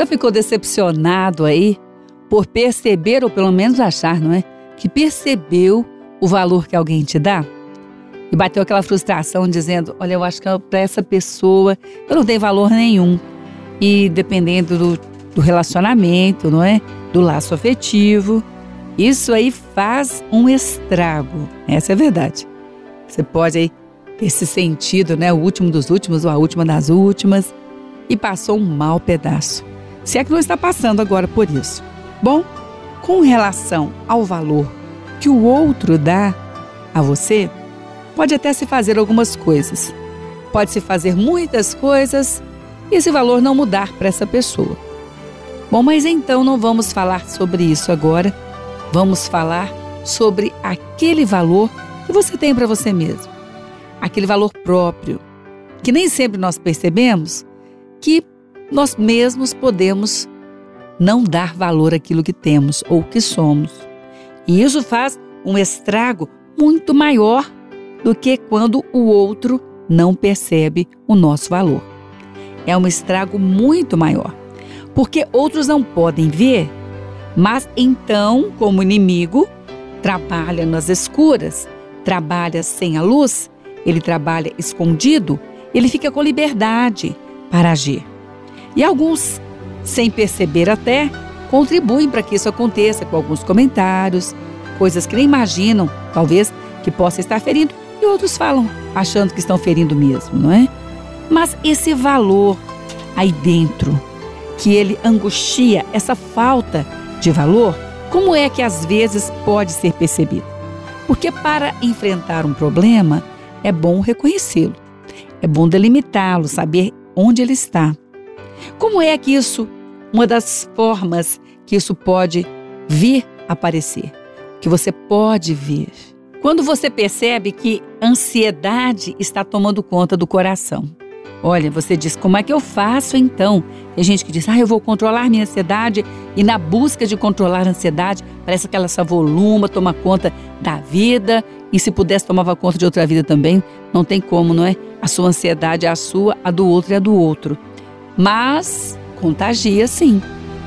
Já ficou decepcionado aí por perceber, ou pelo menos achar, não é? Que percebeu o valor que alguém te dá? E bateu aquela frustração dizendo: Olha, eu acho que para essa pessoa eu não tenho valor nenhum. E dependendo do, do relacionamento, não é? Do laço afetivo, isso aí faz um estrago. Essa é a verdade. Você pode aí ter se sentido, né? O último dos últimos ou a última das últimas e passou um mau pedaço. Se é que não está passando agora por isso. Bom, com relação ao valor que o outro dá a você, pode até se fazer algumas coisas. Pode se fazer muitas coisas e esse valor não mudar para essa pessoa. Bom, mas então não vamos falar sobre isso agora. Vamos falar sobre aquele valor que você tem para você mesmo. Aquele valor próprio, que nem sempre nós percebemos que nós mesmos podemos não dar valor àquilo que temos ou que somos. E isso faz um estrago muito maior do que quando o outro não percebe o nosso valor. É um estrago muito maior, porque outros não podem ver, mas então, como inimigo, trabalha nas escuras, trabalha sem a luz, ele trabalha escondido, ele fica com liberdade para agir. E alguns sem perceber até, contribuem para que isso aconteça com alguns comentários, coisas que nem imaginam, talvez, que possa estar ferindo, e outros falam achando que estão ferindo mesmo, não é? Mas esse valor aí dentro, que ele angustia, essa falta de valor, como é que às vezes pode ser percebido? Porque para enfrentar um problema, é bom reconhecê-lo, é bom delimitá-lo, saber onde ele está. Como é que isso, uma das formas que isso pode vir aparecer, que você pode ver? Quando você percebe que ansiedade está tomando conta do coração. Olha, você diz, como é que eu faço então? Tem gente que diz, ah, eu vou controlar minha ansiedade e na busca de controlar a ansiedade, parece que ela se avoluma, toma conta da vida e se pudesse tomava conta de outra vida também, não tem como, não é? A sua ansiedade é a sua, a do outro é a do outro. Mas contagia sim,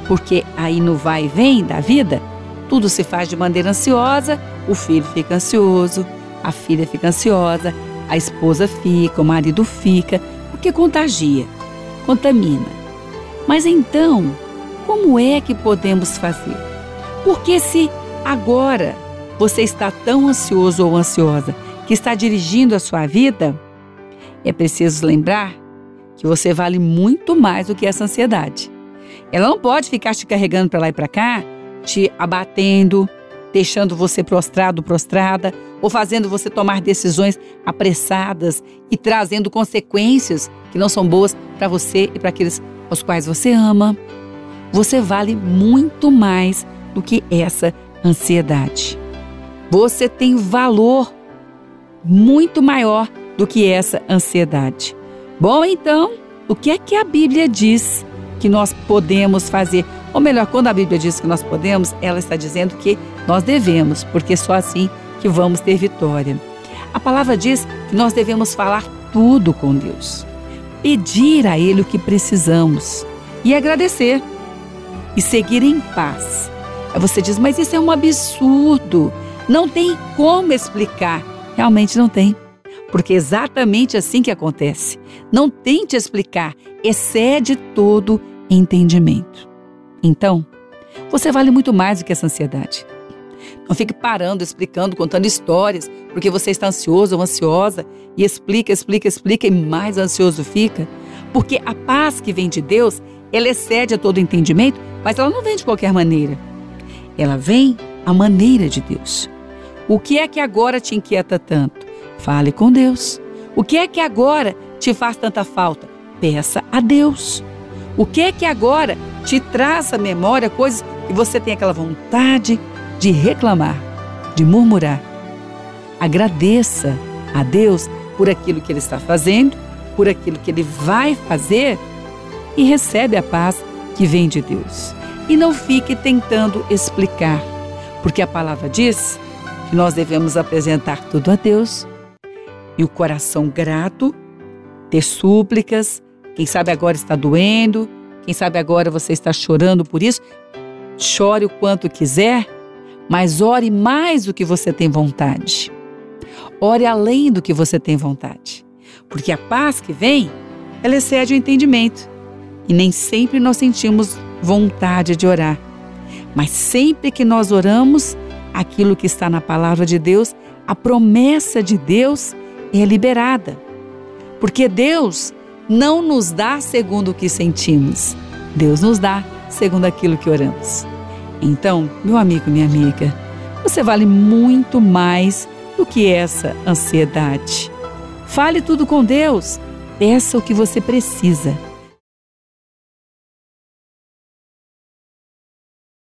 porque aí no vai e vem da vida, tudo se faz de maneira ansiosa, o filho fica ansioso, a filha fica ansiosa, a esposa fica, o marido fica, porque contagia, contamina. Mas então, como é que podemos fazer? Porque se agora você está tão ansioso ou ansiosa que está dirigindo a sua vida, é preciso lembrar que você vale muito mais do que essa ansiedade. Ela não pode ficar te carregando para lá e para cá, te abatendo, deixando você prostrado, prostrada, ou fazendo você tomar decisões apressadas e trazendo consequências que não são boas para você e para aqueles aos quais você ama. Você vale muito mais do que essa ansiedade. Você tem valor muito maior do que essa ansiedade. Bom, então, o que é que a Bíblia diz que nós podemos fazer? Ou melhor, quando a Bíblia diz que nós podemos, ela está dizendo que nós devemos, porque só assim que vamos ter vitória. A palavra diz que nós devemos falar tudo com Deus, pedir a Ele o que precisamos e agradecer e seguir em paz. Aí você diz, mas isso é um absurdo, não tem como explicar. Realmente não tem porque é exatamente assim que acontece. Não tente explicar, excede todo entendimento. Então, você vale muito mais do que essa ansiedade. Não fique parando, explicando, contando histórias, porque você está ansioso ou ansiosa e explica, explica, explica e mais ansioso fica. Porque a paz que vem de Deus, ela excede a todo entendimento, mas ela não vem de qualquer maneira. Ela vem à maneira de Deus. O que é que agora te inquieta tanto? Fale com Deus. O que é que agora te faz tanta falta? Peça a Deus. O que é que agora te traz à memória coisas que você tem aquela vontade de reclamar, de murmurar? Agradeça a Deus por aquilo que Ele está fazendo, por aquilo que Ele vai fazer e recebe a paz que vem de Deus. E não fique tentando explicar, porque a palavra diz que nós devemos apresentar tudo a Deus e o coração grato, ter súplicas, quem sabe agora está doendo, Quem sabe agora você está chorando por isso? Chore o quanto quiser, mas ore mais do que você tem vontade. Ore além do que você tem vontade. Porque a paz que vem, ela excede o entendimento. E nem sempre nós sentimos vontade de orar. Mas sempre que nós oramos, aquilo que está na palavra de Deus, a promessa de Deus é liberada. Porque Deus não nos dá segundo o que sentimos, Deus nos dá segundo aquilo que oramos. Então, meu amigo, minha amiga, você vale muito mais do que essa ansiedade. Fale tudo com Deus, peça o que você precisa